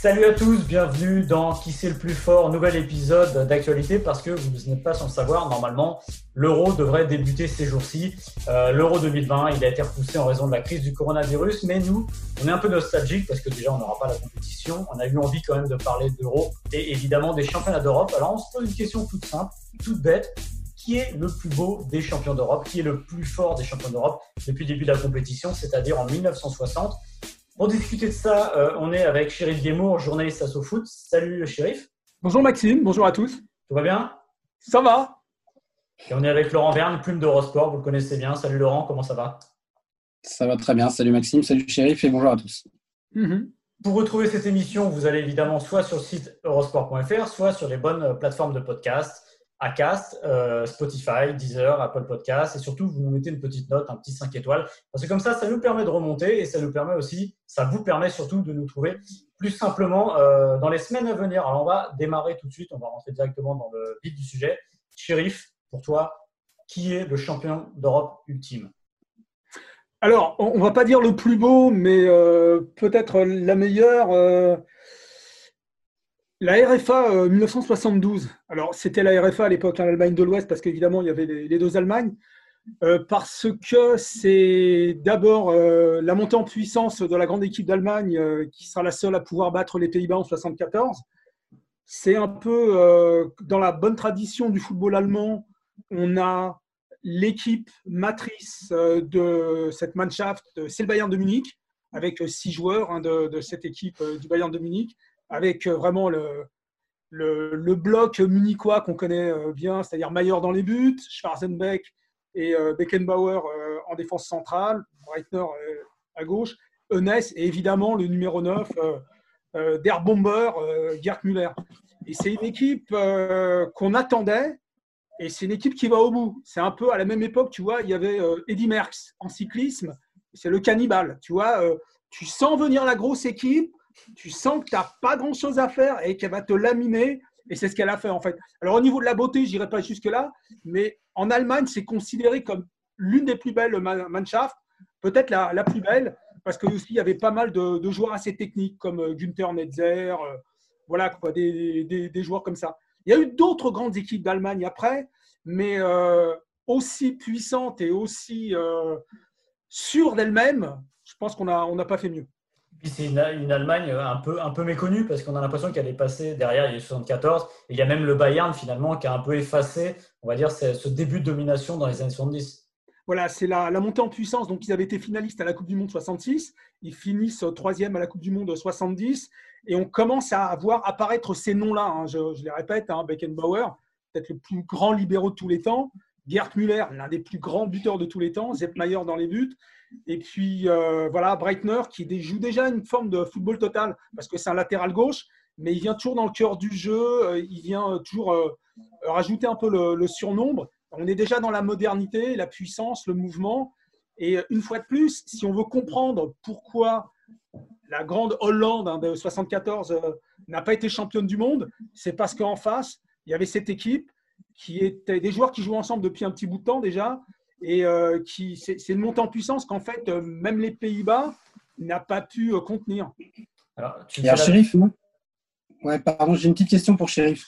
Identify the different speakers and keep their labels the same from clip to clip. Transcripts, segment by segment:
Speaker 1: Salut à tous, bienvenue dans Qui c'est le plus fort, nouvel épisode d'actualité parce que vous n'êtes pas sans le savoir, normalement l'euro devrait débuter ces jours-ci. Euh, l'euro 2020, il a été repoussé en raison de la crise du coronavirus, mais nous, on est un peu nostalgique parce que déjà on n'aura pas la compétition, on a eu envie quand même de parler d'euro et évidemment des championnats d'Europe. Alors on se pose une question toute simple, toute bête, qui est le plus beau des champions d'Europe, qui est le plus fort des champions d'Europe depuis le début de la compétition, c'est-à-dire en 1960 pour discuter de ça, euh, on est avec Chérif Guémour, journaliste à SoFoot. Salut Chérif.
Speaker 2: Bonjour Maxime, bonjour à tous.
Speaker 1: Tout va bien?
Speaker 2: Ça va.
Speaker 1: Et on est avec Laurent Verne, plume d'Eurosport, vous le connaissez bien. Salut Laurent, comment ça va?
Speaker 3: Ça va très bien. Salut Maxime, salut Chérif et bonjour à tous.
Speaker 1: Mhm. Pour retrouver cette émission, vous allez évidemment soit sur le site eurosport.fr, soit sur les bonnes plateformes de podcast. Acast, euh, Spotify, Deezer, Apple Podcast, et surtout vous nous mettez une petite note, un petit 5 étoiles, parce que comme ça, ça nous permet de remonter et ça nous permet aussi, ça vous permet surtout de nous trouver plus simplement euh, dans les semaines à venir. Alors on va démarrer tout de suite, on va rentrer directement dans le vif du sujet. Shérif, pour toi, qui est le champion d'Europe ultime?
Speaker 2: Alors, on va pas dire le plus beau, mais euh, peut-être la meilleure. La RFA 1972, euh, alors c'était la RFA à l'époque, hein, l'Allemagne de l'Ouest, parce qu'évidemment il y avait les, deux Allemagnes, euh, parce que c'est d'abord euh, la montée en puissance de la grande équipe d'Allemagne qui sera la seule à pouvoir battre les Pays-Bas en 74. C'est un peu dans la bonne tradition du football allemand, on a l'équipe matrice de cette Mannschaft, c'est le Bayern de Munich, avec six joueurs hein, de, de, cette équipe du Bayern de Munich avec euh, vraiment le, le, bloc munichois qu'on connaît euh, bien, c'est-à-dire Mayer dans les buts, Schwarzenbeck et euh, Beckenbauer en défense centrale, Breitner à gauche, Enes et évidemment le numéro 9, Der Bomber, Gerd Müller. Et c'est une équipe qu'on attendait et c'est une équipe qui va au bout. C'est un peu à la même époque, tu vois, il y avait Eddy Merckx en cyclisme, c'est le cannibale. Tu vois, tu sens venir la grosse équipe, tu sens que tu n'as pas grand-chose à faire et qu'elle va te laminer. Et c'est ce qu'elle a fait en fait. Alors au niveau de la beauté, je n'irai pas jusque-là, mais en Allemagne, c'est considéré comme l'une des plus belles Mannschaft, peut-être la, plus belle, parce que aussi il y avait pas mal de, joueurs assez techniques comme euh, Günther Netzer, euh, voilà quoi, des, joueurs comme ça. Il y a eu d'autres grandes équipes d'Allemagne après, mais euh, aussi puissantes et aussi sûres d'elles-mêmes, je pense qu'on n'a on pas fait mieux
Speaker 1: c'est une, Allemagne un peu, un peu méconnue parce qu'on a l'impression qu'elle est passée derrière, il y a 74. Et il y a même le Bayern finalement qui a un peu effacé, on va dire, ce début de domination dans les années 70.
Speaker 2: Voilà, c'est la, montée en puissance. Donc, ils avaient été finalistes à la Coupe du Monde 66. Ils finissent troisième à la Coupe du Monde 70. Et on commence à voir apparaître ces noms-là. Hein. Je, les répète, hein, Beckenbauer, peut-être le plus grand libéraux de tous les temps. Gerd Müller, l'un des plus grands buteurs de tous les temps. Zepp Mayer dans les buts. Et puis, euh, voilà, Breitner qui joue déjà une forme de football total parce que c'est un latéral gauche, mais il vient toujours dans le cœur du jeu, euh, il vient toujours euh, rajouter un peu le, surnombre. On est déjà dans la modernité, la puissance, le mouvement. Et une fois de plus, si on veut comprendre pourquoi la grande Hollande hein, de 74 n'a pas été championne du monde, c'est parce qu'en face, il y avait cette équipe qui était des joueurs qui jouent ensemble depuis un petit bout de temps déjà, et euh, qui c'est une montée en puissance qu'en fait euh, même les Pays-Bas n'a pas pu euh, contenir.
Speaker 3: Alors, tu Ouais, pardon, j'ai une petite question pour Shérif.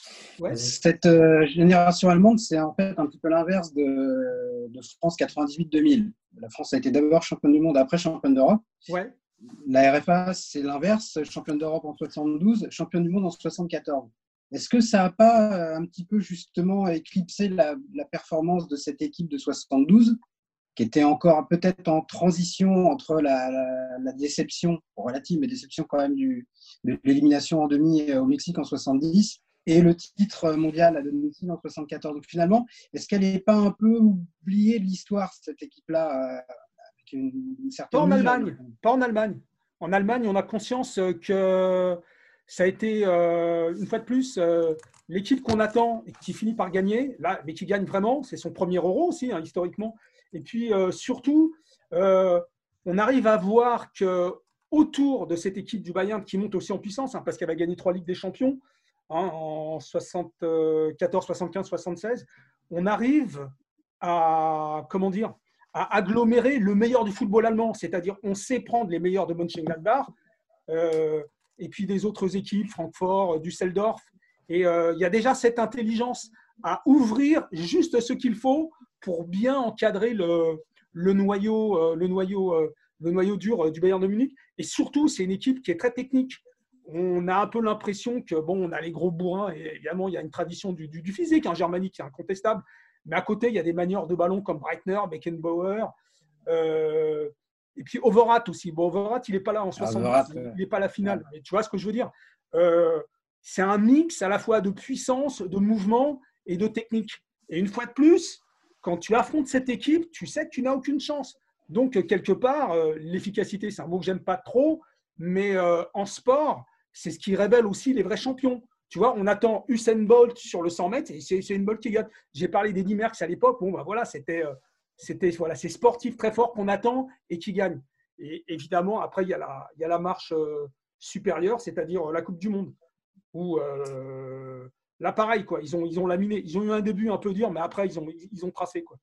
Speaker 3: Cette génération allemande, c'est en fait un petit peu l'inverse de, de, France 98-2000. La France a été d'abord championne du monde, après championne d'Europe.
Speaker 2: Ouais.
Speaker 3: La RFA, c'est l'inverse, championne d'Europe en 72, championne du monde en 74. Est-ce que ça n'a pas euh, un petit peu justement éclipsé la, performance de cette équipe de 72, qui était encore peut-être en transition entre la, déception, relative, mais déception quand même du, de l'élimination en demi euh, au Mexique en 70, et le titre mondial à domicile en 74. Donc finalement, est-ce qu'elle n'est pas un peu oubliée de l'histoire, cette équipe-là, une,
Speaker 2: Pas en Allemagne. Pas en Allemagne. En Allemagne, on a conscience que ça a été, une fois de plus, l'équipe qu'on attend et qui finit par gagner, là, mais qui gagne vraiment, c'est son premier euro aussi, hein, historiquement. Et puis surtout, on arrive à voir que autour de cette équipe du Bayern qui monte aussi en puissance, hein, parce qu'elle va gagner trois Ligues des Champions hein, en 74, 75, 76, on arrive à, comment dire, à agglomérer le meilleur du football allemand, c'est-à-dire on sait prendre les meilleurs de Mönchengladbach euh, et puis des autres équipes, Francfort, Düsseldorf, et euh, il y a déjà cette intelligence à ouvrir juste ce qu'il faut pour bien encadrer le, noyau, euh, le noyau, euh, le noyau dur euh, du Bayern de Munich. Et surtout, c'est une équipe qui est très technique. On a un peu l'impression que, bon, on a les gros bourrins, et évidemment, il y a une tradition du, physique en Germanie qui est incontestable. Mais à côté, il y a des manières de ballon comme Breitner, Beckenbauer, et puis Overat aussi. Bon, Overat, il n'est pas là en 60 ah, il n'est pas à la finale. Mais tu vois ce que je veux dire? C'est un mix à la fois de puissance, de mouvement et de technique. Et une fois de plus, quand tu affrontes cette équipe, tu sais que tu n'as aucune chance. Donc, quelque part, euh, l'efficacité, c'est un mot que j'aime pas trop, mais euh, en sport, c'est ce qui révèle aussi les vrais champions. Tu vois, on attend Usain Bolt sur le 100 mètres et c'est une Bolt qui gagne. J'ai parlé d'Eddie Merckx à l'époque. Bon, bah voilà, c'était, euh, c'était voilà, c'est sportif très fort qu'on attend et qui gagne. Et évidemment, après, il y a la, marche supérieure, c'est-à-dire la Coupe du Monde, où Là, pareil, quoi. Ils ont, laminé. Ils ont eu un début un peu dur, mais après, ils ont, ils tracé, quoi.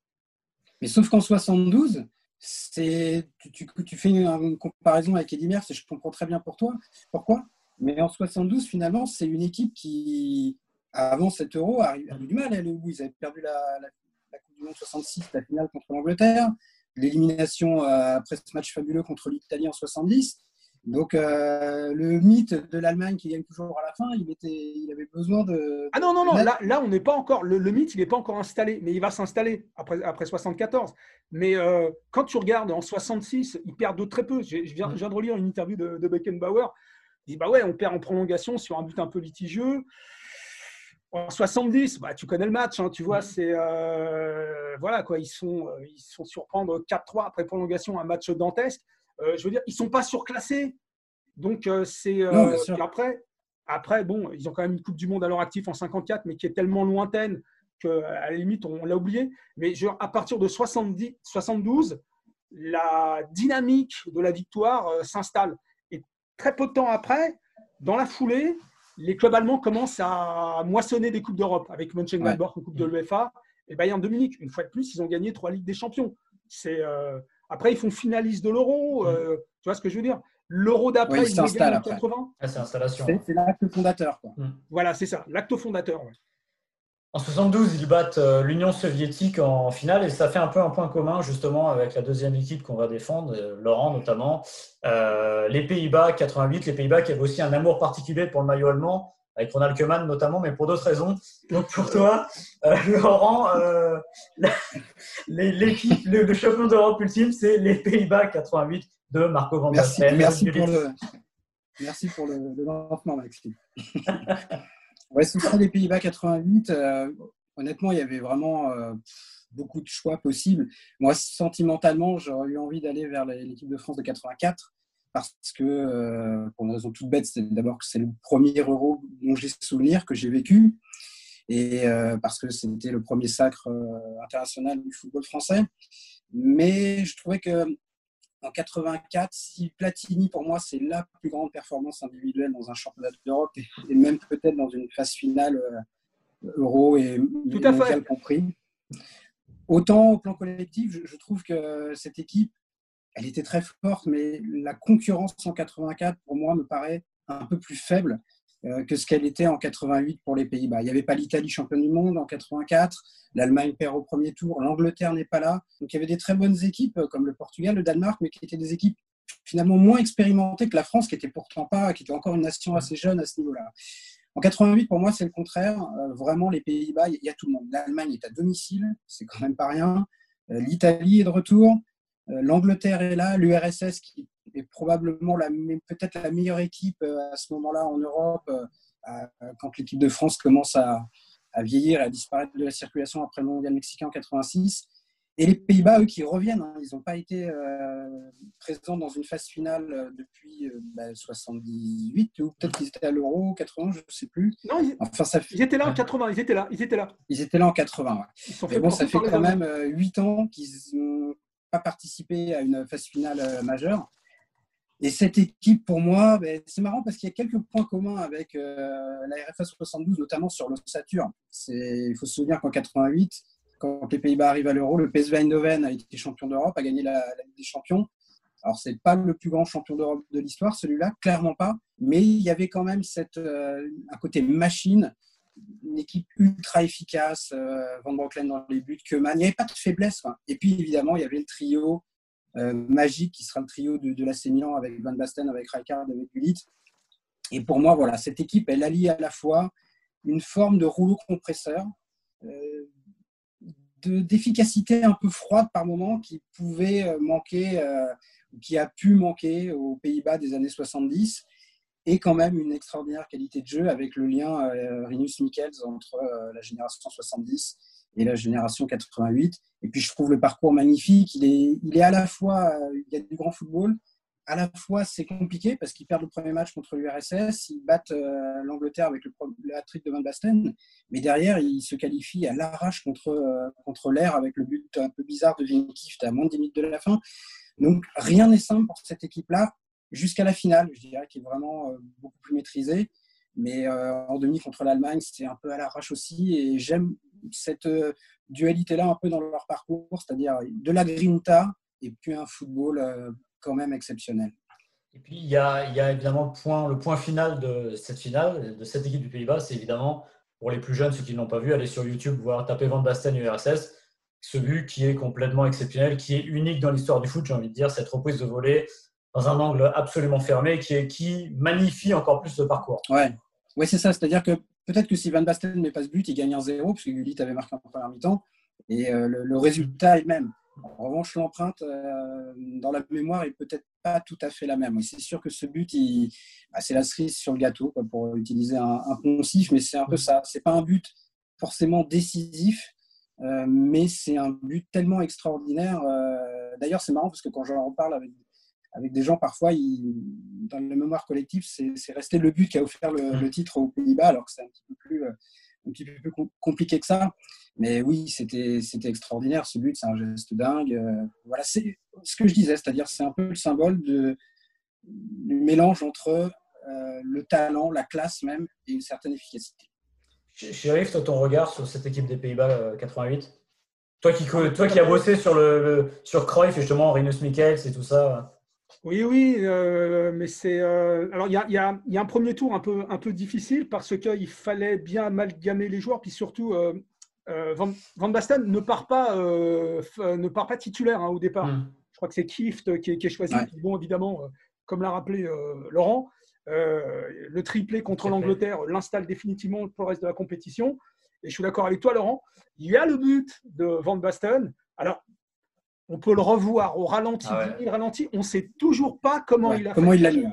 Speaker 3: Mais sauf qu'en 72, c'est, tu, tu, fais une, comparaison avec Eddie Merckx, je comprends très bien pour toi. Pourquoi? Mais en 72, finalement, c'est une équipe qui, avant cet euro, a, eu du mal à aller au bout. Ils avaient perdu la, du Monde 66, la finale contre l'Angleterre, l'élimination euh, après ce match fabuleux contre l'Italie en 70. Donc, euh, le mythe de l'Allemagne qui gagne toujours à la fin, il, était, il avait besoin de.
Speaker 2: Ah non, non, non, là, là on n'est pas encore. Le, mythe, il n'est pas encore installé, mais il va s'installer après, après 74. Mais euh, quand tu regardes en 66, ils perdent de très peu. Je, viens, de relire une interview de, de Beckenbauer. Il dit Bah ouais, on perd en prolongation sur un but un peu litigieux. En 70, bah, tu connais le match, hein, tu vois, c'est. Euh, voilà, quoi, ils sont, ils sont surprendre 4-3 après prolongation, un match dantesque. Euh, je veux dire, ils sont pas surclassés. Donc, euh, c'est. Euh, après, après, bon, ils ont quand même une Coupe du Monde à leur actif en 54, mais qui est tellement lointaine qu'à la limite, on, l'a oublié. Mais à partir de 70, 72, la dynamique de la victoire s'installe. Et très peu de temps après, dans la foulée, les clubs allemands commencent à moissonner des Coupes d'Europe avec Mönchengladbach ouais. Coupe de l'UEFA et Bayern de Munich. Une fois de plus, ils ont gagné trois Ligues des Champions. C'est après, ils font finaliste de l'euro. Euh, tu vois ce que je veux dire? L'euro d'après,
Speaker 3: ils s'installent en
Speaker 1: 80. Ah, c'est installation.
Speaker 3: C'est l'acte fondateur.
Speaker 2: Mm. Voilà, c'est ça, l'acte fondateur.
Speaker 1: En 72, ils battent euh, l'Union soviétique en finale et ça fait un peu un point commun justement avec la deuxième équipe qu'on va défendre, euh, Laurent notamment. les Pays-Bas 88, les Pays-Bas qui avaient aussi un amour particulier pour le maillot allemand avec Ronald Koeman notamment, mais pour d'autres raisons. Donc pour toi, euh, Laurent, euh, l'équipe, le, champion d'Europe ultime, c'est les Pays-Bas 88 de Marco van der
Speaker 3: Merci, merci, pour le, merci pour le, lancement, Maxime. ouais, ce sera les Pays-Bas 88. Euh, honnêtement, il y avait vraiment beaucoup de choix possibles. Moi, sentimentalement, j'aurais eu envie d'aller vers l'équipe de France de 84 parce que, euh, pour une raison toute bête, c'est d'abord que c'est le premier euro dont j'ai souvenir, que j'ai vécu, et euh, parce que c'était le premier sacre euh, international du football français. Mais je trouvais que en 84, si Platini, pour moi, c'est la plus grande performance individuelle dans un championnat d'Europe et, même peut-être dans une phase finale euro et
Speaker 2: Tout à mondial
Speaker 3: compris. Autant au plan collectif, je trouve que cette équipe elle était très forte, mais la concurrence en 84, pour moi, me paraît un peu plus faible euh, que ce qu'elle était en 88 pour les Pays-Bas. Il n'y avait pas l'Italie championne du monde en 84, l'Allemagne perd au premier tour, l'Angleterre n'est pas là. Donc il y avait des très bonnes équipes euh, comme le Portugal, le Danemark, mais qui étaient des équipes finalement moins expérimentées que la France, qui était pourtant pas, qui était encore une nation assez jeune à ce niveau-là. En 88, pour moi, c'est le contraire. Euh, vraiment, les Pays-Bas, il y, a tout le monde. L'Allemagne est à domicile, c'est quand même pas rien. L'Italie est de retour. Euh, L'Angleterre est là, l'URSS qui est probablement peut-être la meilleure équipe euh, à ce moment-là en Europe, euh, quand l'équipe de France commence à, à, vieillir et à disparaître de la circulation après le mondial mexicain en 86. Et les Pays-Bas, eux, qui reviennent, hein, ils n'ont pas été euh, présents dans une phase finale euh, depuis euh, bah, 78, ou peut-être qu'ils étaient à l'Euro 80, je ne sais plus.
Speaker 2: Non, ils, enfin, ça fait... ils, étaient là en 80, ils étaient là. Ils étaient là,
Speaker 3: ils étaient là en 80, ouais. Mais bon, ça fait quand même 8 ans qu'ils n'ont pas participé à une phase finale majeure. Et cette équipe, pour moi, ben, c'est marrant parce qu'il y a quelques points communs avec la RFA 72, notamment sur l'ossature. Il faut se souvenir qu'en 88, quand les Pays-Bas arrivent à l'Euro, le PSV Eindhoven a été champion d'Europe, a gagné la, Ligue des Champions. Alors, ce n'est pas le plus grand champion d'Europe de l'histoire, celui-là, clairement pas. Mais il y avait quand même cette, euh, un côté machine, une équipe ultra efficace, euh, Van Broeklen dans les buts, que Il n'y avait pas de faiblesse. Et puis, évidemment, il y avait le trio euh, magique qui sera le trio de, de l'AC Milan avec Van Basten, avec Rijkaard, avec Gullit. Et pour moi, voilà, cette équipe, elle allie à la fois une forme de rouleau compresseur, d'efficacité un peu froide par moment qui pouvait euh, manquer, euh, qui a pu manquer aux Pays-Bas des années 70, et quand même une extraordinaire qualité de jeu avec le lien euh, Rinus Michels entre la génération 70 et la génération 88. Et puis je trouve le parcours magnifique. Il est, il est à la fois, il y a du grand football, à la fois c'est compliqué parce qu'ils perdent le premier match contre l'URSS, ils battent euh, l'Angleterre avec le, le de Van Basten, mais derrière ils se qualifient à l'arrache contre, euh, contre l'air avec le but un peu bizarre de Vinkift à moins de 10 minutes de la fin. Donc rien n'est simple pour cette équipe-là jusqu'à la finale, je dirais, qui est vraiment euh, beaucoup plus maîtrisée. Mais en demi contre l'Allemagne, c'était un peu à l'arrache aussi. Et j'aime cette dualité-là un peu dans leur parcours, c'est-à-dire de la grinta et puis un football quand même exceptionnel.
Speaker 1: Et puis, il y a, il y a évidemment le point, le point final de cette finale, de cette équipe du Pays-Bas, c'est évidemment, pour les plus jeunes, ceux qui ne l'ont pas vu, aller sur YouTube, voir taper Van Basten URSS. Ce but qui est complètement exceptionnel, qui est unique dans l'histoire du foot, j'ai envie de dire, cette reprise de volée dans un angle absolument fermé, qui, est, qui magnifie encore plus le parcours.
Speaker 3: Ouais, ouais c'est ça. C'est-à-dire que peut-être que si Van Basten met pas ce but, il gagne un zéro, puisque Gullit avait marqué en première mi-temps. Et euh, le, résultat est le même. En revanche, l'empreinte euh, dans la mémoire est peut-être pas tout à fait la même. C'est sûr que ce but, bah, c'est la cerise sur le gâteau, pour utiliser un, poncif, mais c'est un peu ça. C'est pas un but forcément décisif, euh, mais c'est un but tellement extraordinaire. D'ailleurs, c'est marrant parce que quand j'en reparle avec, avec des gens, parfois, dans la mémoire collective, c'est resté le but qui a offert le, le titre aux Pays-Bas, alors que c'est un petit peu plus plus compliqué que ça. Mais oui, c'était extraordinaire ce but, c'est un geste dingue. Euh, voilà, c'est ce que je disais, c'est-à-dire c'est un peu le symbole du mélange entre euh, le talent, la classe même et une certaine efficacité.
Speaker 1: Chérif, toi, ton regard sur cette équipe des Pays-Bas 88 euh, toi qui, as bossé sur, le, sur Cruyff, justement, Rinus Michels et tout ça.
Speaker 2: Oui, oui, euh, mais c'est. Euh, alors, il y a, y, a, y a, un premier tour un peu, un peu difficile parce qu'il fallait bien amalgamer les joueurs, puis surtout, euh, Van, Van, Basten ne part pas, ne part pas titulaire hein, au départ. Mm. Je crois que c'est Kift qui est, qui est choisi. Bon, évidemment, comme l'a rappelé Laurent, le triplé contre l'Angleterre l'installe définitivement pour le reste de la compétition. Et je suis d'accord avec toi, Laurent. Il y a le but de Van Basten. Alors, on peut le revoir au ralenti, ah ralenti, on ne sait toujours pas comment il a
Speaker 3: comment il l'a lu.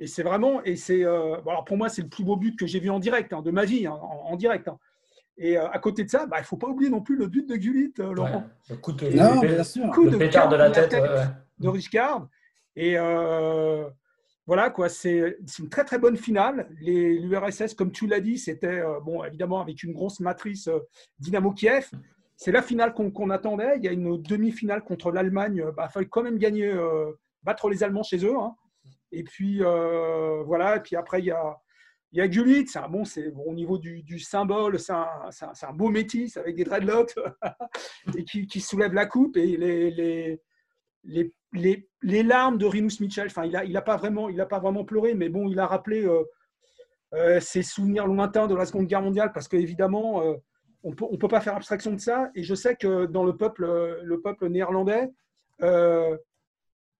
Speaker 2: et c'est vraiment, et c'est, euh, alors pour moi, c'est le plus beau but que j'ai vu en direct, hein, de ma vie, hein, en, direct. Hein. Et euh, à côté de ça, bah, il ne faut pas oublier non plus le but de Gullit, euh, Laurent.
Speaker 1: le coup de, de, pétard de la tête,
Speaker 2: de Richard. Et voilà, quoi, c'est une très très bonne finale. L'URSS, comme tu l'as dit, c'était, bon, évidemment, avec une grosse matrice Dynamo Kiev c'est la finale qu'on attendait. Il y a une demi-finale contre l'Allemagne. Il bah, fallait quand même gagner, euh, battre les Allemands chez eux. Hein. Et puis euh, voilà. Et puis après, il y a, il y a Gullit. C'est bon, c'est au niveau du, symbole, c'est un, beau métis avec des dreadlocks et qui, soulève la coupe et les, larmes de Rinus Mitchell. Enfin, il n'a pas vraiment, pleuré, mais bon, il a rappelé euh, ses souvenirs lointains de la Seconde Guerre mondiale parce qu'évidemment on peut, ne peut pas faire abstraction de ça. Et je sais que dans le peuple, le peuple néerlandais, euh,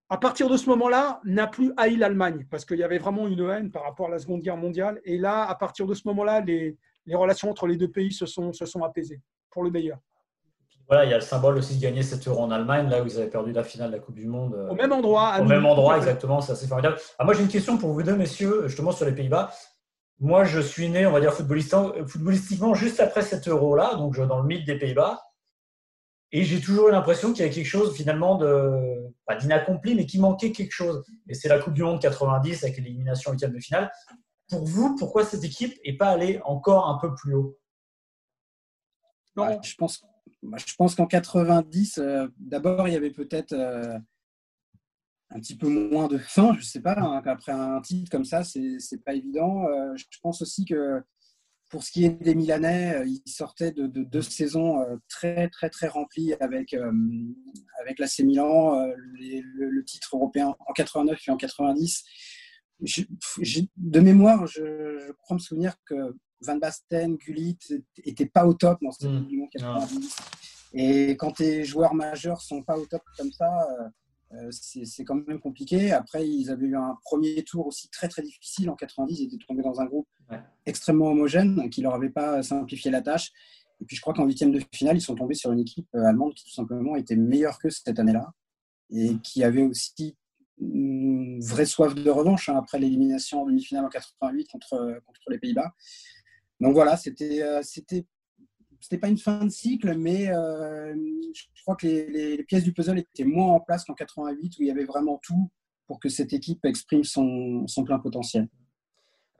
Speaker 2: à partir de ce moment-là, n'a plus haï l'Allemagne, parce qu'il y avait vraiment une haine par rapport à la Seconde Guerre mondiale. Et là, à partir de ce moment-là, les, relations entre les deux pays se sont, se sont apaisées, pour le meilleur.
Speaker 1: Voilà, il y a le symbole aussi de gagner 7 euros en Allemagne, là où ils avaient perdu la finale de la Coupe du Monde.
Speaker 2: Au même endroit.
Speaker 1: Au même endroit, exactement, c'est assez formidable. Ah, moi, j'ai une question pour vous deux, messieurs, justement sur les Pays-Bas. Moi, je suis né, on va dire, footballistiquement, juste après cet euro-là, donc dans le mythe des Pays-Bas. Et j'ai toujours eu l'impression qu'il y avait quelque chose, finalement, de, pas d'inaccompli, mais qui manquait quelque chose. Et c'est la Coupe du Monde 90 avec l'élimination huitième de finale. Pour vous, pourquoi cette équipe n'est pas allée encore un peu plus haut?
Speaker 3: Bah, Je pense, bah, je pense qu'en 90, euh, d'abord, il y avait peut-être euh, un petit peu moins de faim, je sais pas. Hein, après un titre comme ça, c'est pas évident. Euh, je pense aussi que pour ce qui est des Milanais, euh, ils sortaient de, deux saisons euh, très très très remplies avec avec l'AC Milan, le, titre européen en 89 et en 90. de mémoire, je, crois me souvenir que Van Basten, Gullit n'étaient pas au top dans cette mmh. du 90. Et quand tes joueurs majeurs sont pas au top comme ça, c'est quand même compliqué. Après, ils avaient eu un premier tour aussi très très difficile en 90. Ils étaient tombés dans un groupe extrêmement homogène qui leur avait pas simplifié la tâche. Et puis je crois qu'en huitième de finale, ils sont tombés sur une équipe euh, allemande qui tout simplement était meilleure que cette année-là et qui avait aussi une vraie soif de revanche hein, après l'élimination en demi-finale en 88 contre, contre les Pays-Bas. Donc voilà, c'était euh, c'était pas une fin de cycle, mais euh, je crois que les, pièces du puzzle étaient moins en place qu'en 88, où il y avait vraiment tout pour que cette équipe exprime son, plein potentiel.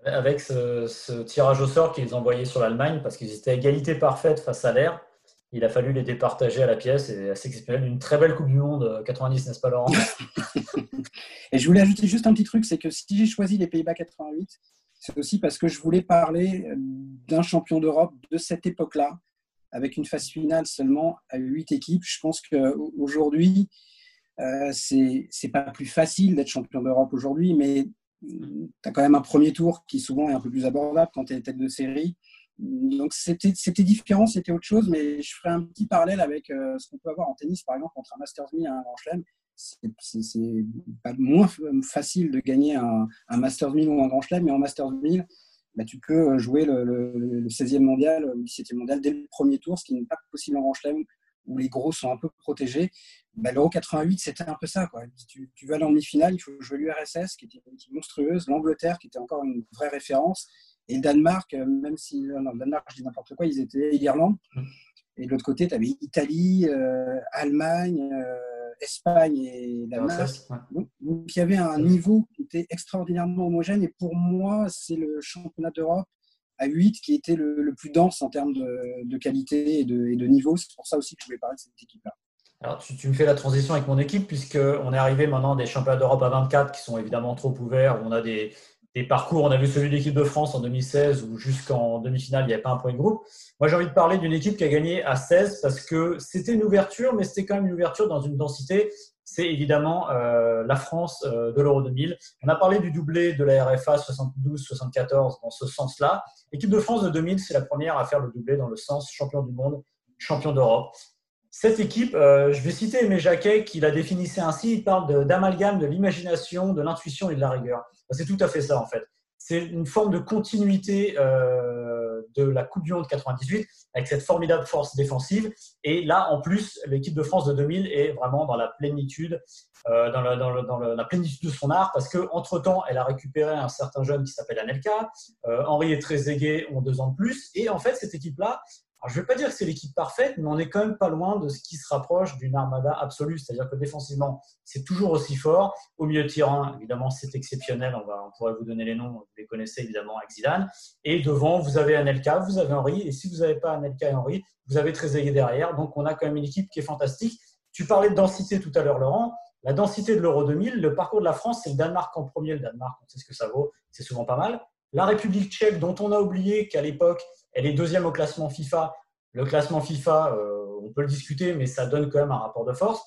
Speaker 1: Avec ce, tirage au sort qu'ils envoyaient sur l'Allemagne, parce qu'ils étaient à égalité parfaite face à l'air, il a fallu les départager à la pièce. C'est assez exceptionnel. Une très belle Coupe du Monde 90, euh, n'est-ce pas, Laurent?
Speaker 3: Et je voulais ajouter juste un petit truc c'est que si j'ai choisi les Pays-Bas 88, c'est aussi parce que je voulais parler euh, d'un champion d'Europe de cette époque-là, avec une phase finale seulement à huit équipes. Je pense qu'aujourd'hui, euh, c'est pas plus facile d'être champion d'Europe aujourd'hui, mais tu as quand même un premier tour qui souvent est un peu plus abordable quand tu es tête de série. Donc c'était différent, c'était autre chose, mais je ferai un petit parallèle avec euh, ce qu'on peut avoir en tennis, par exemple, entre un Masters 1000 et un Grand Chelem. C'est pas moins facile de gagner un, un Masters 1000 ou un Grand Chelem, mais en Masters 1000, bah, tu peux euh, jouer le, 16e mondial ou le 17e mondial dès le premier tour, ce qui n'est pas possible en Grand Chelem où les gros sont un peu protégés. Bah, L'Euro 88, c'était un peu ça. Quoi. Tu, tu aller en demi-finale, il faut jouer l'URSS, qui était monstrueuse, l'Angleterre, qui était encore une vraie référence, et le Danemark, euh, même si, euh, non, le Danemark, je dis n'importe quoi, ils étaient, l'Irlande. Mmh. Et de l'autre côté, tu avais Italie, Allemagne, Espagne et la donc, il y avait un niveau qui était extraordinairement homogène. Et pour moi, c'est le championnat d'Europe à 8 qui était le, plus dense en termes de, qualité et de, et de niveau. C'est pour ça aussi que je voulais parler de cette équipe-là.
Speaker 1: Alors, tu, me fais la transition avec mon équipe, puisqu'on est arrivé maintenant des championnats d'Europe à 24 qui sont évidemment trop ouverts, où on a des, des parcours. On a vu celui de l'équipe de France en 2016 où jusqu'en demi-finale, il n'y avait pas un point de groupe. Moi, j'ai envie de parler d'une équipe qui a gagné à 16 parce que c'était une ouverture, mais c'était quand même une ouverture dans une densité. C'est évidemment euh, la France euh, de l'Euro 2000. On a parlé du doublé de la RFA 72-74 dans ce sens-là. L'équipe de France de 2000, c'est la première à faire le doublé dans le sens champion du monde, champion d'Europe. Cette équipe, euh, je vais citer Aimé Jacquet qui la définissait ainsi. Il parle d'amalgame de l'imagination, de l'intuition et de la rigueur. C'est tout à fait ça, en fait. C'est une forme de continuité euh, de la Coupe du Monde 98 avec cette formidable force défensive. Et là, en plus, l'équipe de France de 2000 est vraiment dans la plénitude, euh, dans, la, plénitude de son art parce qu'entre temps, elle a récupéré un certain jeune qui s'appelle Anelka. Euh, Henri et Trezeguet ont deux ans de plus. Et en fait, cette équipe-là, je ne vais pas dire que c'est l'équipe parfaite, mais on est quand même pas loin de ce qui se rapproche d'une armada absolue. C'est-à-dire que défensivement, c'est toujours aussi fort. Au milieu de terrain, évidemment, c'est exceptionnel. On pourrait vous donner les noms, vous les connaissez évidemment avec Zidane. Et devant, vous avez Anelka, vous avez Henri. Et si vous n'avez pas Anelka et Henri, vous avez Trezeguet derrière. Donc on a quand même une équipe qui est fantastique. Tu parlais de densité tout à l'heure, Laurent. La densité de l'Euro 2000, le parcours de la France, c'est le Danemark en premier. Le Danemark, on sait ce que ça vaut, c'est souvent pas mal. La République tchèque, dont on a oublié qu'à l'époque, elle est deuxième au classement FIFA. Le classement FIFA, euh, on peut le discuter, mais ça donne quand même un rapport de force.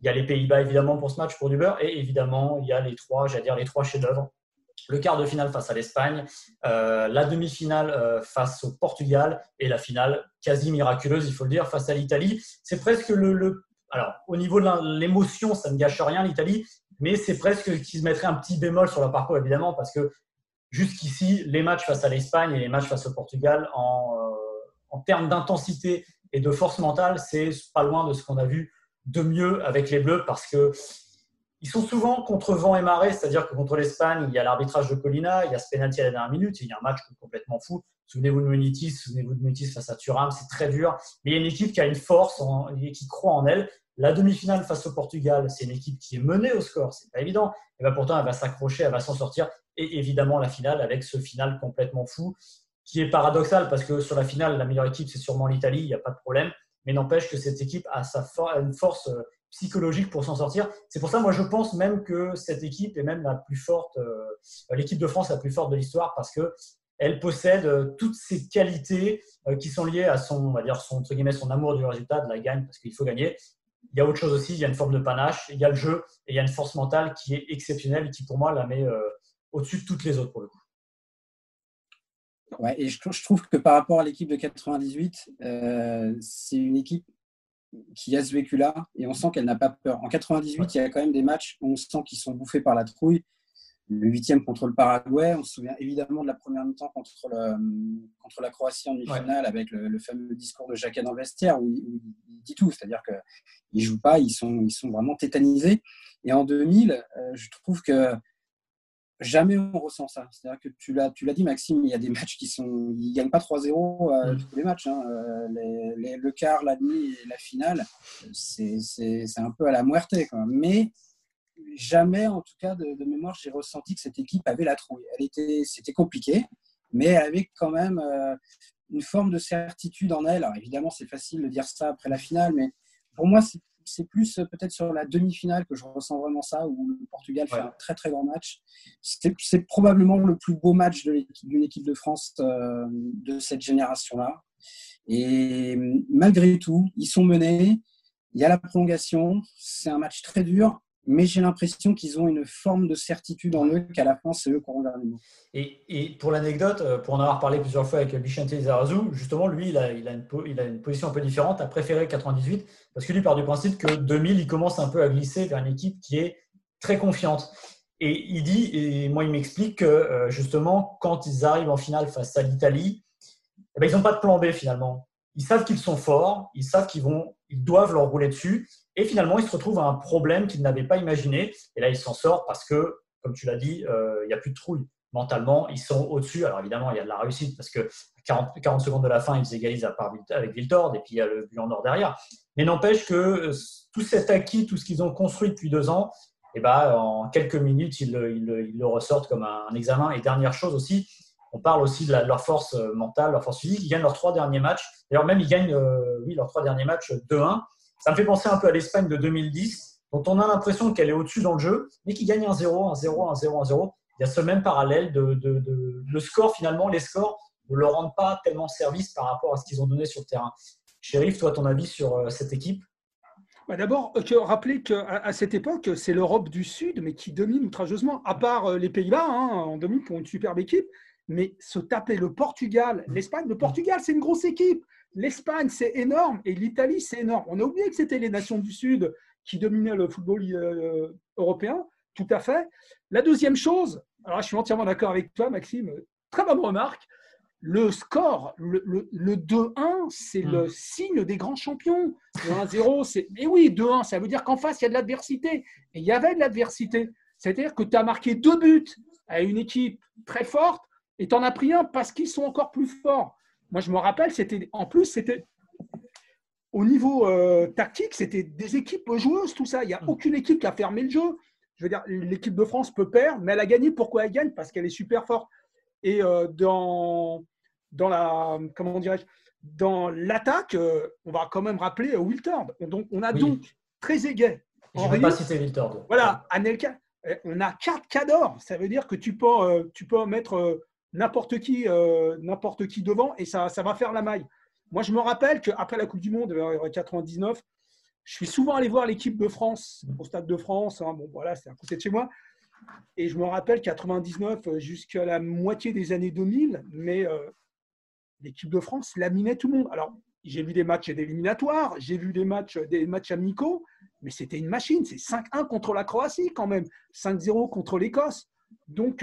Speaker 1: Il y a les Pays-Bas évidemment pour ce match pour du beurre, et évidemment il y a les trois, j'allais dire les trois chefs-d'œuvre. Le quart de finale face à l'Espagne, euh, la demi-finale euh, face au Portugal et la finale quasi miraculeuse, il faut le dire, face à l'Italie. C'est presque le, alors au niveau de l'émotion, ça ne gâche rien l'Italie, mais c'est presque qu'ils se mettrait un petit bémol sur le parcours évidemment parce que jusqu'ici, les matchs face à l'Espagne et les matchs face au Portugal, en, euh, en termes d'intensité et de force mentale, c'est pas loin de ce qu'on a vu de mieux avec les Bleus parce que ils sont souvent contre vent et marée, c'est-à-dire que contre l'Espagne, il y a l'arbitrage de Colina, il y a ce penalty à la dernière minute, il y a un match complètement fou. Souvenez-vous de Munitis, souvenez-vous de Munitis face à Thuram, c'est très dur. Mais il y a une équipe qui a une force et qui croit en elle. La demi-finale face au Portugal, c'est une équipe qui est menée au score, c'est pas évident. Et ben pourtant, elle va s'accrocher, elle va s'en sortir. Et évidemment, la finale avec ce final complètement fou, qui est paradoxal parce que sur la finale, la meilleure équipe, c'est sûrement l'Italie, il n'y a pas de problème. Mais n'empêche que cette équipe a sa une force euh, psychologique pour s'en sortir. C'est pour ça, moi, je pense même que cette équipe est même la plus forte, euh, l'équipe de France la plus forte de l'histoire, parce que elle possède euh, toutes ces qualités qui sont liées à son, on va dire, son, entre guillemets, son amour du résultat, de la gagne, parce qu'il faut gagner. Il y a autre chose aussi, il y a une forme de panache, il y a le jeu, et il y a une force mentale qui est exceptionnelle et qui, pour moi, la met au-dessus de toutes les autres, pour le coup.
Speaker 3: Ouais, et je, trouve que par rapport à l'équipe de 98, c'est une équipe qui a ce vécu-là et on sent qu'elle n'a pas peur. En 98, il y a quand même des matchs où on sent qu'ils sont bouffés par la trouille. Le huitième contre le Paraguay, on se souvient évidemment de la première mi-temps contre, contre la Croatie en demi-finale avec le, fameux discours de Jacques dans le vestiaire où il, dit tout, c'est-à-dire qu'ils ne jouent pas, ils sont, ils sont vraiment tétanisés. Et en 2000, euh, je trouve que jamais on ressent ça. C'est-à-dire que tu l'as, tu l'as dit, Maxime, il y a des matchs qui sont. Ils ne gagnent pas 3-0 euh, mm. tous les matchs. Hein. Euh, le quart, la demi et la finale, c'est, un peu à la muerte. Mais jamais, en tout cas, de, mémoire, j'ai ressenti que cette équipe avait la trouille. Elle était, c'était compliqué, mais avait quand même euh, une forme de certitude en elle. Alors évidemment, c'est facile de dire ça après la finale, mais pour moi, c'est c'est plus euh, peut-être sur la demi-finale que je ressens vraiment ça, où le Portugal fait un très très grand match. C'est probablement le plus beau match d'une équipe de France euh, de cette génération-là. Et malgré tout, ils sont menés. Il y a la prolongation. C'est un match très dur mais j'ai l'impression qu'ils ont une forme de certitude en eux qu'à la fin, c'est eux qui auront le
Speaker 1: et, et, pour l'anecdote, euh, pour en avoir parlé plusieurs fois avec Bichente Zarazu, justement, lui, il a, une, position un peu différente, a préféré 98, parce que lui part du principe que 2000, il commence un peu à glisser vers une équipe qui est très confiante. Et il dit, et moi, il m'explique que euh, justement, quand ils arrivent en finale face à l'Italie, eh ben, ils n'ont pas de plan B finalement. Ils savent qu'ils sont forts, ils savent qu'ils vont, ils doivent leur rouler dessus. Et finalement, il se retrouve à un problème qu'il n'avait pas imaginé. Et là, il s'en sort parce que, comme tu l'as dit, euh, il n'y a plus de trouille. Mentalement, ils sont au-dessus. Alors évidemment, il y a de la réussite parce que 40, 40 secondes de la fin, ils égalisent à part avec Viltord et puis il y a le but en or derrière. Mais n'empêche que euh, tout cet acquis, tout ce qu'ils ont construit depuis deux ans, et eh ben, en quelques minutes, ils, le ressortent comme un, examen. Et dernière chose aussi, on parle aussi de, leur force euh, mentale, leur force physique. Ils gagnent leurs trois derniers matchs. D'ailleurs, même ils gagnent oui, leurs trois derniers matchs 2-1. Ça me fait penser un peu à l'Espagne de 2010, dont on a l'impression qu'elle est au-dessus dans le jeu, mais qui gagne un 0, un 0, un 0, un 0. Il y a ce même parallèle de, le score finalement, les scores ne leur rendent pas tellement service par rapport à ce qu'ils ont donné sur le terrain. Shérif, toi, ton avis sur euh, cette équipe?
Speaker 2: Bah, D'abord, euh, rappeler qu'à cette époque, c'est l'Europe du Sud, mais qui domine outrageusement, à part euh, les Pays-Bas, hein, en domine pour une superbe équipe, mais se taper le Portugal, l'Espagne, le Portugal, c'est une grosse équipe. L'Espagne, c'est énorme et l'Italie, c'est énorme. On a oublié que c'était les nations du Sud qui dominaient le football euh, européen, tout à fait. La deuxième chose, alors je suis entièrement d'accord avec toi, Maxime, très bonne remarque. Le score, le, 2-1, c'est le hmm. signe des grands champions. Le 1-0, c'est. Et oui, 2-1, ça veut dire qu'en face, il y a de l'adversité. Et il y avait de l'adversité. C'est-à-dire que tu as marqué deux buts à une équipe très forte et tu en as pris un parce qu'ils sont encore plus forts. Moi, je me rappelle, c'était en plus, c'était au niveau euh, tactique, c'était des équipes joueuses, tout ça. Il n'y a mm. aucune équipe qui a fermé le jeu. Je veux dire, l'équipe de France peut perdre, mais elle a gagné. Pourquoi elle gagne? Parce qu'elle est super forte. Et euh, dans, dans la comment dirais-je dans l'attaque, euh, on va quand même rappeler Wiltord. Donc, on a donc très égay.
Speaker 1: Je ne pas citer Wiltord.
Speaker 2: Voilà, Anelka. On a quatre cadors. Ça veut dire que tu peux, tu peux mettre n'importe qui, euh, n'importe qui devant et ça, ça va faire la maille. Moi, je me rappelle qu'après la Coupe du Monde, en 99, je suis souvent allé voir l'équipe de France au Stade de France. Hein. bon, voilà, c'est à côté de chez moi. Et je me rappelle 99 euh, jusqu'à la moitié des années 2000, mais euh, l'équipe de France laminait tout le monde. Alors, j'ai vu des matchs d'éliminatoires, j'ai vu des matchs, des matchs amicaux, mais c'était une machine. C'est 5-1 contre la Croatie quand même, 5-0 contre l'Écosse. Donc,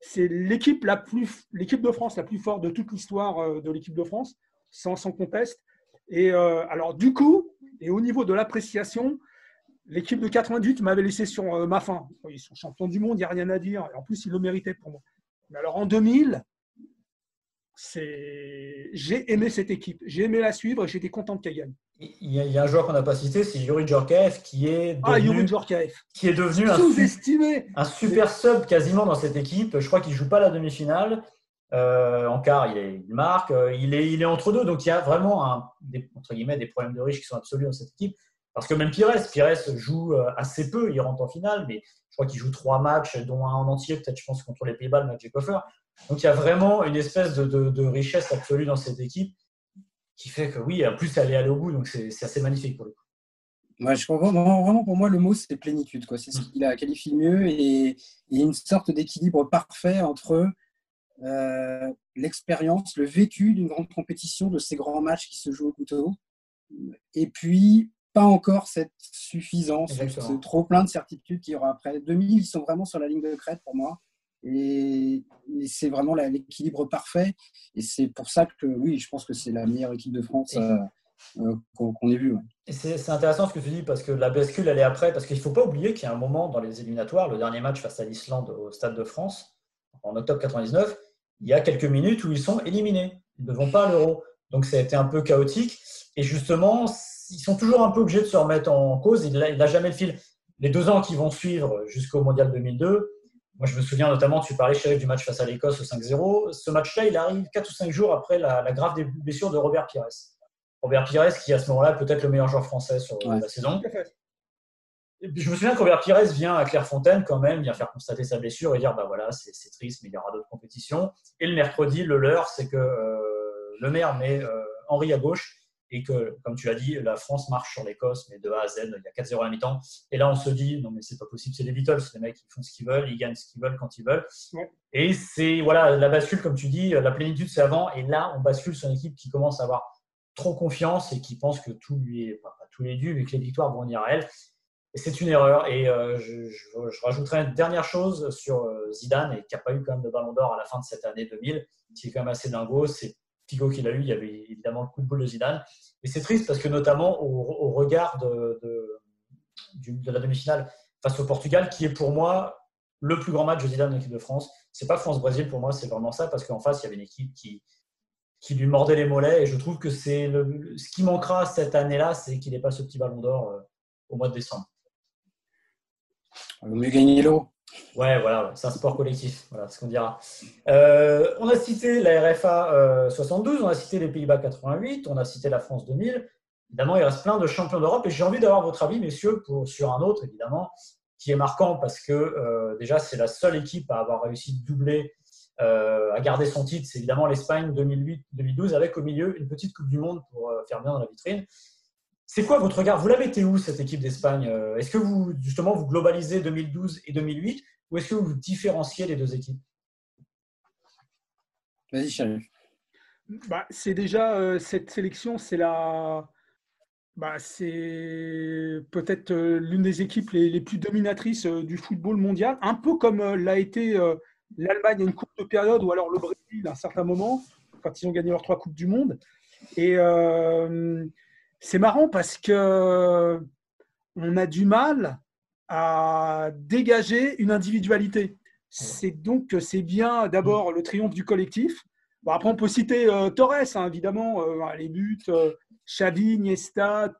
Speaker 2: c'est l'équipe la plus, de France la plus forte de toute l'histoire euh, de l'équipe de France, sans, conteste. Et euh, alors, du coup, et au niveau de l'appréciation, l'équipe de 88 m'avait laissé sur ma faim. Ils sont champions du monde, il n'y a rien à dire. Et en plus, ils le méritaient pour moi. Mais alors en 2000, j'ai aimé cette équipe. J'ai aimé la suivre et j'étais content qu'elle gagne.
Speaker 1: Il y, a, un joueur qu'on n'a pas cité, c'est Yuri Djorkaeff, qui est
Speaker 2: ah,
Speaker 1: devenu, qui est devenu un, un, super sub quasiment dans cette équipe. Je crois qu'il joue pas la demi-finale. Euh, en quart, il, marque. Euh, il est, il est entre deux. Donc il y a vraiment un, des, entre guillemets, des problèmes de riches qui sont absolus dans cette équipe. Parce que même Pires, Pires joue euh, assez peu. Il rentre en finale, mais je crois qu'il joue trois matchs, dont un en entier, peut-être, je pense, contre les Pays-Bas, le match Koffer. Donc il y a vraiment une espèce de, de richesse absolue dans cette équipe qui fait que oui, en plus, elle est allée au bout, donc c'est assez magnifique pour le coup.
Speaker 3: Moi, je comprends vraiment, pour moi, le mot, c'est plénitude. C'est ce mm. qu'il a qualifié mieux et il y a une sorte d'équilibre parfait entre euh, l'expérience, le vécu d'une grande compétition, de ces grands matchs qui se jouent au couteau, et puis pas encore cette suffisance, ce trop plein de certitudes qu'il y aura après. 2000, ils sont vraiment sur la ligne de crête pour moi. Et, c'est vraiment l'équilibre parfait. Et c'est pour ça que, oui, je pense que c'est la meilleure équipe de France euh, euh, qu'on ait vue.
Speaker 1: C'est intéressant ce que tu dis parce que la bascule, elle est après. Parce qu'il ne faut pas oublier qu'il y a un moment dans les éliminatoires, le dernier match face à l'Islande au Stade de France, en octobre 99, il y a quelques minutes où ils sont éliminés. Ils ne vont pas à l'euro. Donc ça a été un peu chaotique. Et justement, ils sont toujours un peu obligés de se remettre en cause. Il n'a jamais le fil. Les deux ans qui vont suivre jusqu'au Mondial 2002, moi, je me souviens notamment, tu parlais, chérie, du match face à l'Écosse au 5-0. Ce match-là, il arrive 4 ou 5 jours après la, grave blessure de Robert Pires. Robert Pires, qui à ce moment-là peut-être le meilleur joueur français sur la saison. je me souviens que Robert Pires vient à Clairefontaine quand même, vient faire constater sa blessure et dire bah voilà, c'est triste, mais il y aura d'autres compétitions. Et le mercredi, le leur, c'est que euh, le maire met euh, Henri à gauche et que, comme tu l'as dit, la France marche sur l'Écosse, mais de A à Z, il y a 4-0 à la mi-temps. Et là, on se dit, non, mais c'est pas possible, c'est les Beatles, les mecs, ils font ce qu'ils veulent, ils gagnent ce qu'ils veulent quand ils veulent. Et c'est, voilà, la bascule, comme tu dis, la plénitude, c'est avant. Et là, on bascule sur une équipe qui commence à avoir trop confiance et qui pense que tout lui est, pas, tout lui est dû, mais que les victoires vont venir à elle. Et c'est une erreur. Et euh, je, je, rajouterai une dernière chose sur euh, Zidane, et qui n'a pas eu quand même de ballon d'or à la fin de cette année 2000, qui est quand même assez dingo. C'est Pico qu'il a eu, il y avait évidemment le coup de boule de Zidane. Mais c'est triste parce que notamment au, regard de, de, la demi-finale face au Portugal, qui est pour moi le plus grand match de Zidane de l'équipe de France. C'est pas France-Brésil pour moi, c'est vraiment ça parce qu'en face il y avait une équipe qui, qui lui mordait les mollets et je trouve que c'est ce qui manquera cette année-là, c'est qu'il n'ait pas ce petit ballon d'or euh, au mois de décembre.
Speaker 3: On l'eau.
Speaker 1: Ouais, voilà, c'est un sport collectif, voilà ce qu'on dira. Euh, on a cité la RFA 72, euh, on a cité les Pays-Bas 88, on a cité la France 2000. Évidemment, il reste plein de champions d'Europe et j'ai envie d'avoir votre avis, messieurs, pour, sur un autre, évidemment, qui est marquant parce que euh, déjà, c'est la seule équipe à avoir réussi de doubler, à garder son titre. C'est évidemment l'Espagne 2008-2012 avec au milieu une petite Coupe du Monde pour faire bien dans la vitrine. C'est quoi votre regard? Vous la mettez où cette équipe d'Espagne? Euh, Est-ce que vous justement vous globalisez 2012 et 2008 ou est-ce que vous différenciez les deux équipes?
Speaker 3: Vas-y,
Speaker 2: bah, c'est déjà euh, cette sélection, c'est la, bah, c'est peut-être euh, l'une des équipes les, plus dominatrices du football mondial, un peu comme l'a été l'Allemagne à une courte période ou alors le Brésil à un certain moment quand ils ont gagné leurs trois coupes du monde. Et c'est marrant parce que on a du mal à dégager une individualité. C'est donc c'est bien d'abord le triomphe du collectif. après, on peut citer euh, Torres, hein, évidemment, euh, les buts, euh, Xavi, Iniesta,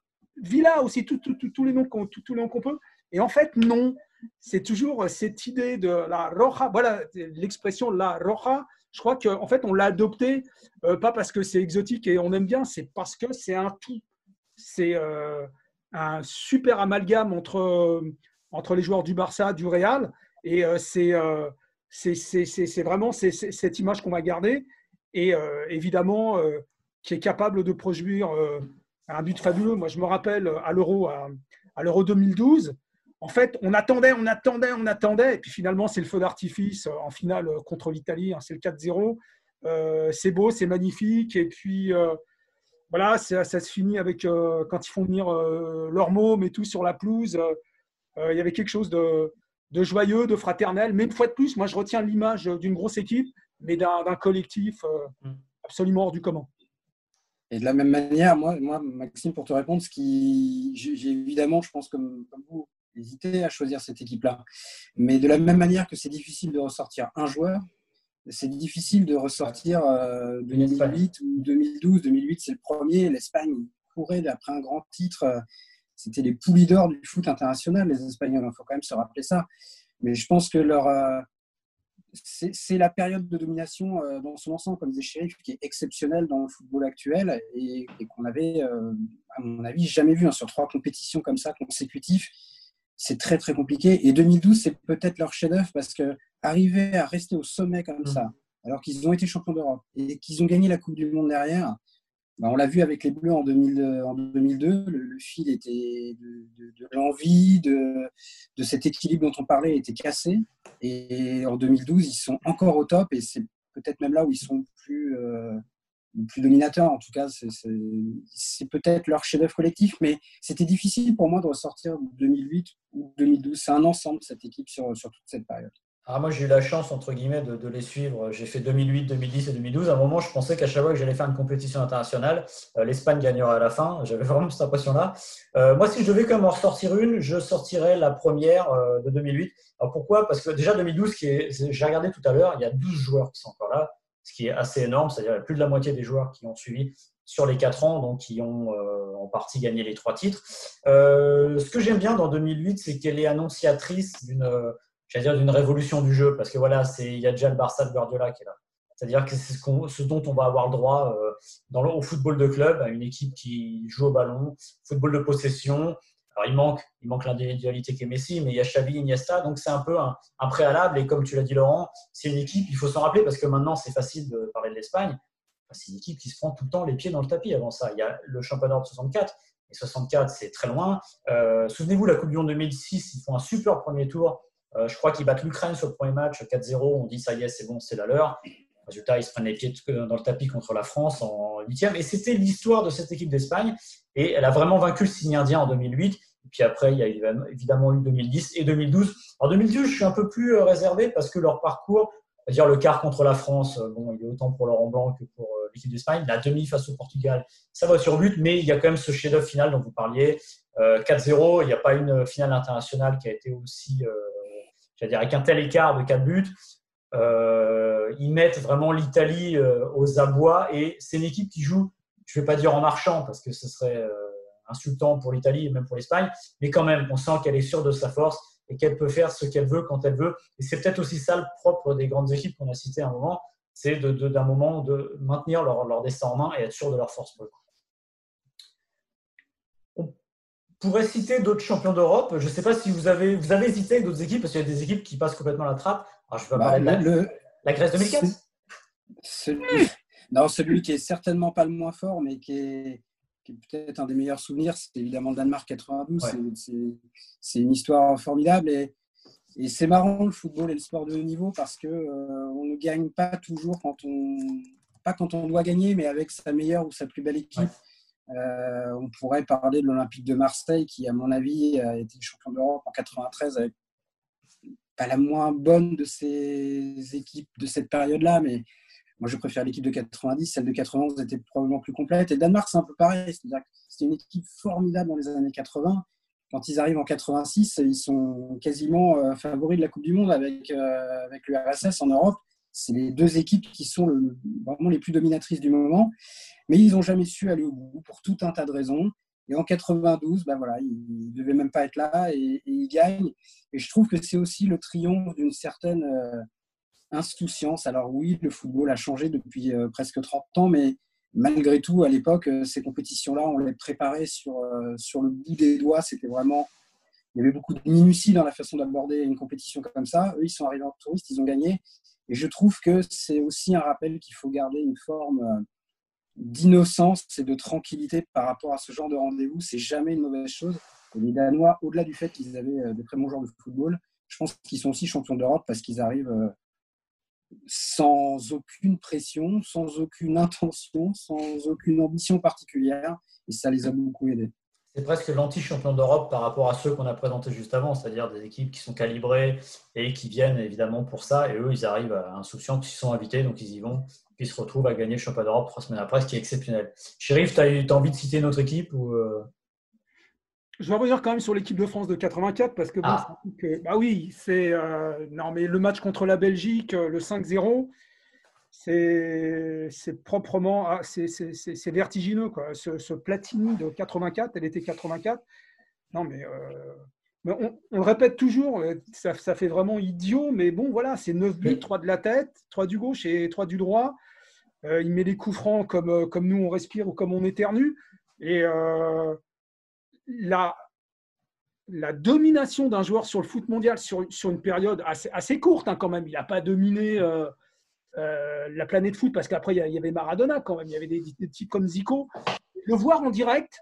Speaker 2: Villa aussi, tous les noms qu'on peut. Et en fait, non. C'est toujours cette idée de la roja. Voilà l'expression la roja. Je crois qu'en fait, on l'a adopté pas parce que c'est exotique et on aime bien, c'est parce que c'est un tout c'est euh, un super amalgame entre, entre les joueurs du Barça, du Real. Et euh, euh, c'est c'est vraiment cette image qu'on va garder. Et évidemment, qui est capable de produire un but fabuleux. Moi, je me rappelle à l'Euro à, l'Euro 2012. En fait, on attendait, on attendait, on attendait. Et puis finalement, c'est le feu d'artifice en finale contre l'Italie. Hein, c'est le 4-0. c'est beau, c'est magnifique. Et puis, voilà, ça, se finit avec euh, quand ils font venir euh, leurs mômes et tout sur la pelouse. Euh, il y avait quelque chose de, joyeux, de fraternel. Mais une fois de plus, moi, je retiens l'image d'une grosse équipe, mais d'un collectif mm. absolument hors du commun.
Speaker 3: Et de la même manière, moi, moi Maxime, pour te répondre, ce qui, j'ai évidemment, je pense comme, comme vous, hésité à choisir cette équipe-là. Mais de la même manière que c'est difficile de ressortir un joueur, c'est difficile de ressortir 2008 euh, ou 2012. 2008, c'est le premier. L'Espagne courait après un grand titre. C'était les poulies d'or du foot international, les Espagnols. Il faut quand même se rappeler ça. Mais je pense que leur, euh, c'est la période de domination euh, dans son ensemble, comme disait Sheriff, qui est exceptionnelle dans le football actuel et, qu'on avait, à mon avis, jamais vu hein, sur trois compétitions comme ça consécutives c'est très très compliqué. Et 2012, c'est peut-être leur chef-d'œuvre parce que arriver à rester au sommet comme mm. ça, alors qu'ils ont été champions d'Europe et qu'ils ont gagné la Coupe du Monde derrière, bah, on l'a vu avec les Bleus en, 2002, le, fil était de, l'envie, de, cet équilibre dont on parlait était cassé. Et en 2012, ils sont encore au top et c'est peut-être même là où ils sont plus, euh, plus dominateur. En tout cas, c'est peut-être leur chef-d'œuvre collectif, mais c'était difficile pour moi de ressortir 2008 ou 2012. C'est un ensemble, cette équipe, sur, sur toute cette période.
Speaker 1: Alors ah, moi, j'ai eu la chance, entre guillemets, de, les suivre. J'ai fait 2008, 2010 et 2012. À un moment, je pensais qu'à chaque fois que j'allais faire une compétition internationale, euh, l'Espagne gagnerait à la fin. J'avais vraiment cette impression-là. Euh, moi, si je devais quand même en ressortir une, je sortirais la première euh, de 2008. Alors pourquoi? Parce que déjà 2012, j'ai regardé tout à l'heure, il y a 12 joueurs qui sont encore là ce qui est assez énorme, c'est-à-dire plus de la moitié des joueurs qui ont suivi sur les quatre ans, donc qui ont euh, en partie gagné les trois titres. Euh, ce que j'aime bien dans 2008, c'est qu'elle est annonciatrice d'une, euh, d'une révolution du jeu, parce que voilà, c'est il y a déjà le Barça de Guardiola qui est là. C'est-à-dire que c'est ce, ce, dont on va avoir le droit dans le, au football de club, à une équipe qui joue au ballon, football de possession, il manque, il manque l'individualité qui est Messi, mais il y a Xavi, Iniesta, donc c'est un peu un, préalable. Et comme tu l'as dit, Laurent, c'est une équipe, il faut s'en rappeler parce que maintenant, c'est facile de parler de l'Espagne. C'est une équipe qui se prend tout le temps les pieds dans le tapis avant ça. Il y a le championnat de 64, et 64, c'est très loin. Euh, souvenez-vous, la Coupe du Monde 2006, ils font un super premier tour. Euh, je crois qu'ils battent l'Ukraine sur le premier match 4-0. On dit ça y est, c'est bon, c'est la leur. Résultat, ils se prennent les pieds dans le tapis contre la France en huitième. Et c'était l'histoire de cette équipe d'Espagne. Et elle a vraiment vaincu le signe indien en 2008. Et puis après, il y a évidemment eu 2010 et 2012. En 2012, je suis un peu plus euh, réservé parce que leur parcours, dire le quart contre la France, euh, bon, il est autant pour Laurent Blanc que pour euh, l'équipe d'Espagne. La demi face au Portugal, ça va sur but, mais il y a quand même ce chef-d'œuvre final dont vous parliez. 4-0, il n'y a pas une finale internationale qui a été aussi, j'allais dire, avec un tel écart de 4 buts. Euh, ils mettent vraiment l'Italie euh, aux abois et c'est une équipe qui joue, je ne vais pas dire en marchant parce que ce serait euh, insultant pour l'Italie et même pour l'Espagne, mais quand même, on sent qu'elle est sûre de sa force et qu'elle peut faire ce qu'elle veut quand elle veut. Et c'est peut-être aussi ça le propre des grandes équipes qu'on a citées à un moment, c'est d'un moment de maintenir leur, destin en main et être sûr de leur force. On pourrait citer d'autres champions d'Europe. Je ne sais pas si vous avez, vous avez hésité d'autres équipes, parce qu'il y a des équipes qui passent complètement la trappe. Alors, je peux bah, parler de la, Grèce 2004
Speaker 3: celui, Non, celui qui est certainement pas le moins fort, mais qui est, peut-être un des meilleurs souvenirs, c'est évidemment le Danemark 92. C'est une histoire formidable. Et, et c'est marrant le football et le sport de haut niveau parce que euh, on ne gagne pas toujours quand on pas quand on doit gagner, mais avec sa meilleure ou sa plus belle équipe. Euh, on pourrait parler de l'Olympique de Marseille qui, à mon avis, a été champion d'Europe en 93 avec pas la moins bonne de ces équipes de cette période-là, mais moi je préfère l'équipe de 90. Celle de 91 était probablement plus complète. Et le Danemark, c'est un peu pareil. C'est-à-dire que c'était une équipe formidable dans les années 80. Quand ils arrivent en 86, ils sont quasiment euh, favoris de la Coupe du Monde avec, euh, avec l'URSS en Europe. C'est les deux équipes qui sont vraiment les plus dominatrices du moment. Mais ils n'ont jamais su aller au bout pour tout un tas de raisons. Et en 92, ben voilà, il ne devait même pas être là et, il gagne. Et je trouve que c'est aussi le triomphe d'une certaine euh, insouciance. Alors oui, le football a changé depuis euh, presque 30 ans, mais malgré tout, à l'époque, euh, ces compétitions-là, on les préparait sur, sur le bout des doigts. C'était vraiment... Il y avait beaucoup de minutie dans la façon d'aborder une compétition comme ça. Eux, ils sont arrivés en touriste, ils ont gagné. Et je trouve que c'est aussi un rappel qu'il faut garder une forme d'innocence et de tranquillité par rapport à ce genre de rendez-vous. C'est jamais une mauvaise chose. les Danois, au-delà du fait qu'ils avaient euh, des très bons joueurs de football, je pense qu'ils sont aussi champions d'Europe parce qu'ils arrivent euh, sans aucune pression, sans aucune intention, sans aucune ambition particulière. Et ça les a beaucoup aidés.
Speaker 1: C'est presque l'anti-champion d'Europe par rapport à ceux qu'on a présentés juste avant, c'est-à-dire des équipes qui sont calibrées et qui viennent évidemment pour ça. Et eux, ils arrivent insouciants, qui sont invités, donc ils y vont il se retrouve à gagner le championnat d'Europe trois semaines après, ce qui est exceptionnel. Chérif, tu as, envie de citer notre équipe ou
Speaker 2: Je vais revenir quand même sur l'équipe de France de 84 parce que, ah. bah oui, c'est non mais le match contre la Belgique, le 5-0, c'est proprement, ah, c'est vertigineux. Quoi. Ce, Platini de 84, elle était 84. Non, mais, euh, on, le répète toujours, euh, ça, fait vraiment idiot, mais bon, voilà, c'est 9 buts, 3 de la tête, 3 du gauche et 3 du droit. Euh, il met les coups francs comme, comme nous on respire ou comme on éternue. Et la, la domination d'un joueur sur le foot mondial sur, sur une période assez, courte hein, quand même, il n'a pas dominé euh, la planète foot, parce qu'après, il y avait Maradona quand même, il y avait des, types comme Zico. Le voir en direct,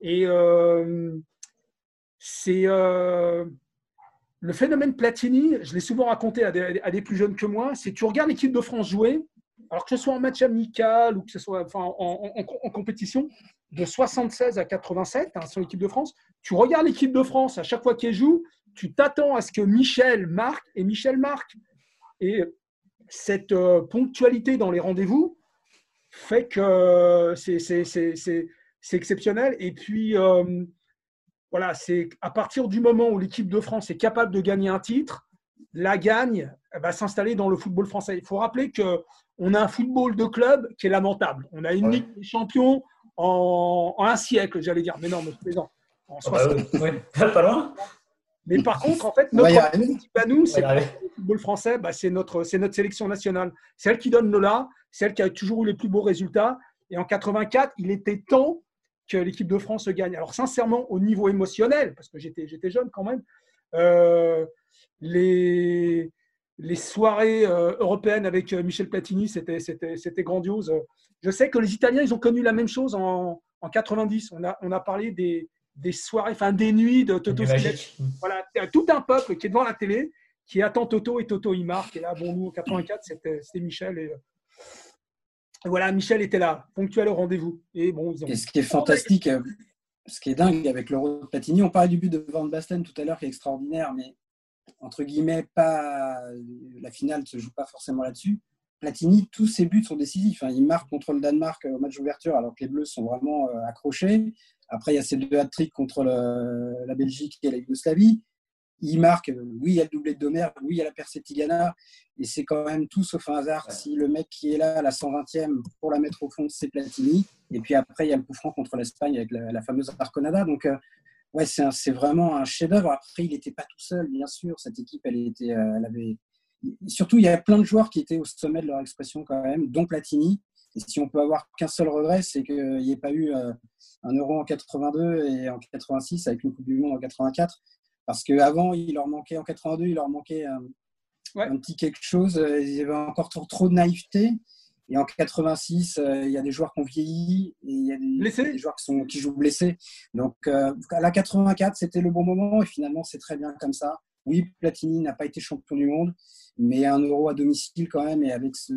Speaker 2: et euh, c'est euh, le phénomène Platini, je l'ai souvent raconté à des, plus jeunes que moi, c'est tu regardes l'équipe de France jouer, alors que ce soit en match amical ou que ce soit en, compétition, de 76 à 87 hein, sur l'équipe de France, tu regardes l'équipe de France à chaque fois qu'elle joue, tu t'attends à ce que Michel marque et Michel marque. Et cette euh, ponctualité dans les rendez-vous fait que euh, c'est exceptionnel. Et puis, euh, voilà, c'est à partir du moment où l'équipe de France est capable de gagner un titre, la gagne va s'installer dans le football français. Il faut rappeler qu'on a un football de club qui est lamentable. On a une Ligue des champions en, un siècle, j'allais dire. Mais non, mais plaisant. En
Speaker 1: ah bah pas loin.
Speaker 2: Mais par contre, en fait, notre équipe à nous, c'est le football français, bah, c'est notre, notre sélection nationale. C'est elle qui donne le là, c'est elle qui a toujours eu les plus beaux résultats. Et en 84, il était temps que l'équipe de France gagne. Alors, sincèrement, au niveau émotionnel, parce que j'étais, j'étais jeune quand même, euh, les, les soirées euh, européennes avec euh, Michel Platini, c'était, c'était, c'était grandiose. Je sais que les Italiens, ils ont connu la même chose en, en 90. On a, on a parlé des, des soirées, enfin des nuits de Toto Voilà, tout un peuple qui est devant la télé, qui attend Toto et Toto il marque. Et là, bon, nous, en 84, c'était Michel. Et, voilà, Michel était là, ponctuel au rendez-vous. Et, bon,
Speaker 3: et ce qui est fantastique, euh, ce qui est dingue avec l'Euro de Platini, on parlait du but de Van Basten tout à l'heure qui est extraordinaire, mais entre guillemets, pas la finale ne se joue pas forcément là-dessus. Platini, tous ses buts sont décisifs. Hein. Il marque contre le Danemark au match d'ouverture alors que les Bleus sont vraiment euh, accrochés. Après, il y a ces deux hat-tricks contre la Belgique et la Yougoslavie. Il marque, oui, il y a le doublé de Domer, oui, il y a la percée Tigana, et c'est quand même tout sauf un hasard si le mec qui est là à la 120e pour la mettre au fond, c'est Platini. Et puis après, il y a le coup franc contre l'Espagne avec la, fameuse Arconada. Donc, euh, ouais, c'est vraiment un chef-d'œuvre. Après, il n'était pas tout seul, bien sûr. Cette équipe, elle, était, euh, elle avait. Surtout, il y a plein de joueurs qui étaient au sommet de leur expression quand même, dont Platini. Et si on peut avoir qu'un seul regret, c'est qu'il n'y ait pas eu euh, un euro en 82 et en 86 avec une Coupe du Monde en 84. Parce qu'avant, il leur manquait, en 82, il leur manquait un, petit quelque chose. Il y avait encore trop, de naïveté. Et en 86, euh, il y a des joueurs qui ont vieilli et il y a des, joueurs qui, sont, qui jouent blessés. Donc, euh, à la 84, c'était le bon moment et finalement, c'est très bien comme ça. Oui, Platini n'a pas été champion du monde, mais un euro à domicile quand même, et avec ce,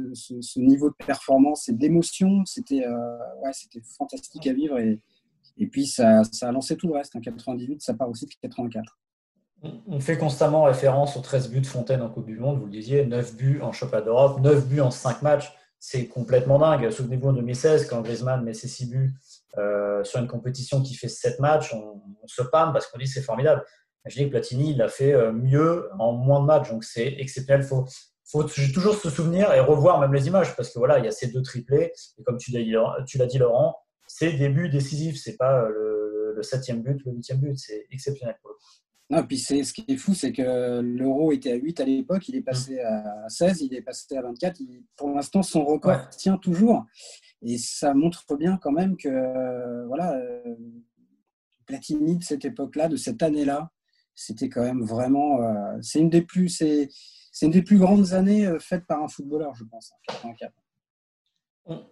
Speaker 3: niveau de performance et d'émotion, c'était euh, ouais, fantastique à vivre. Et, et puis, ça, ça, a lancé tout le reste. En 98, ça part aussi de 84.
Speaker 1: On fait constamment référence aux 13 buts de Fontaine en Coupe du Monde. Vous le disiez, 9 buts en championnat d'Europe, 9 buts en 5 matchs. C'est complètement dingue. Souvenez-vous en 2016, quand Griezmann met ses 6 buts euh, sur une compétition qui fait 7 matchs, on, se pâme parce qu'on dit c'est formidable. Je dis que Platini, il a fait euh, mieux en moins de matchs, donc c'est exceptionnel. Il faut, faut toujours se souvenir et revoir même les images, parce que voilà, il y a ces deux triplés, et comme tu l'as dit, Laurent, c'est des buts décisifs, c'est pas le, septième but, le huitième but, c'est exceptionnel pour le
Speaker 3: Non, puis ce qui est fou, c'est que l'euro était à 8 à l'époque, il est passé à 16, il est passé à 24. pour l'instant, son record tient toujours. Et ça montre bien quand même que voilà, euh, Platini de cette époque-là, de cette année-là, c'était quand même vraiment. Euh, c'est une des plus, c'est, une des plus grandes années euh, faites par un footballeur, je pense, 84.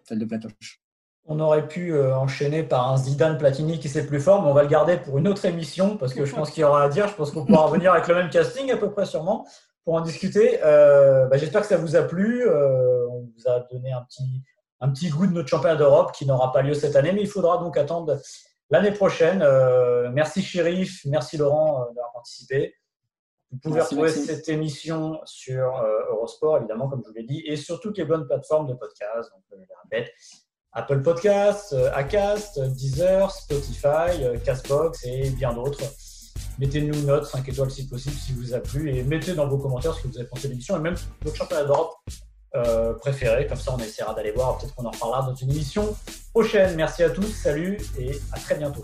Speaker 3: Celle de Platoche.
Speaker 1: On aurait pu euh, enchaîner par un Zidane Platini qui c'est plus fort, mais on va le garder pour une autre émission parce que je pense qu'il y aura à dire. Je pense qu'on pourra revenir avec le même casting à peu près sûrement pour en discuter. Bah, j'espère que ça vous a plu. on vous a donné un petit, un petit goût de notre championnat d'Europe qui n'aura pas lieu cette année, mais il faudra donc attendre l'année prochaine. Euh, merci Chérif, merci Laurent euh, d'avoir participé. Vous pouvez retrouver cette émission sur Eurosport, évidemment, comme je vous l'ai dit, et sur toutes les bonnes plateformes de podcast. Donc, le Apple Podcasts, Acast, Deezer, Spotify, Castbox et bien d'autres. Mettez-nous une note, 5 étoiles si possible, si vous a plu, et mettez dans vos commentaires ce que vous avez pensé de l'émission, et même votre championnat d'Europe euh, préféré. Comme ça, on essaiera d'aller voir. Peut-être qu'on en reparlera dans une émission prochaine. Merci à tous, salut, et à très bientôt.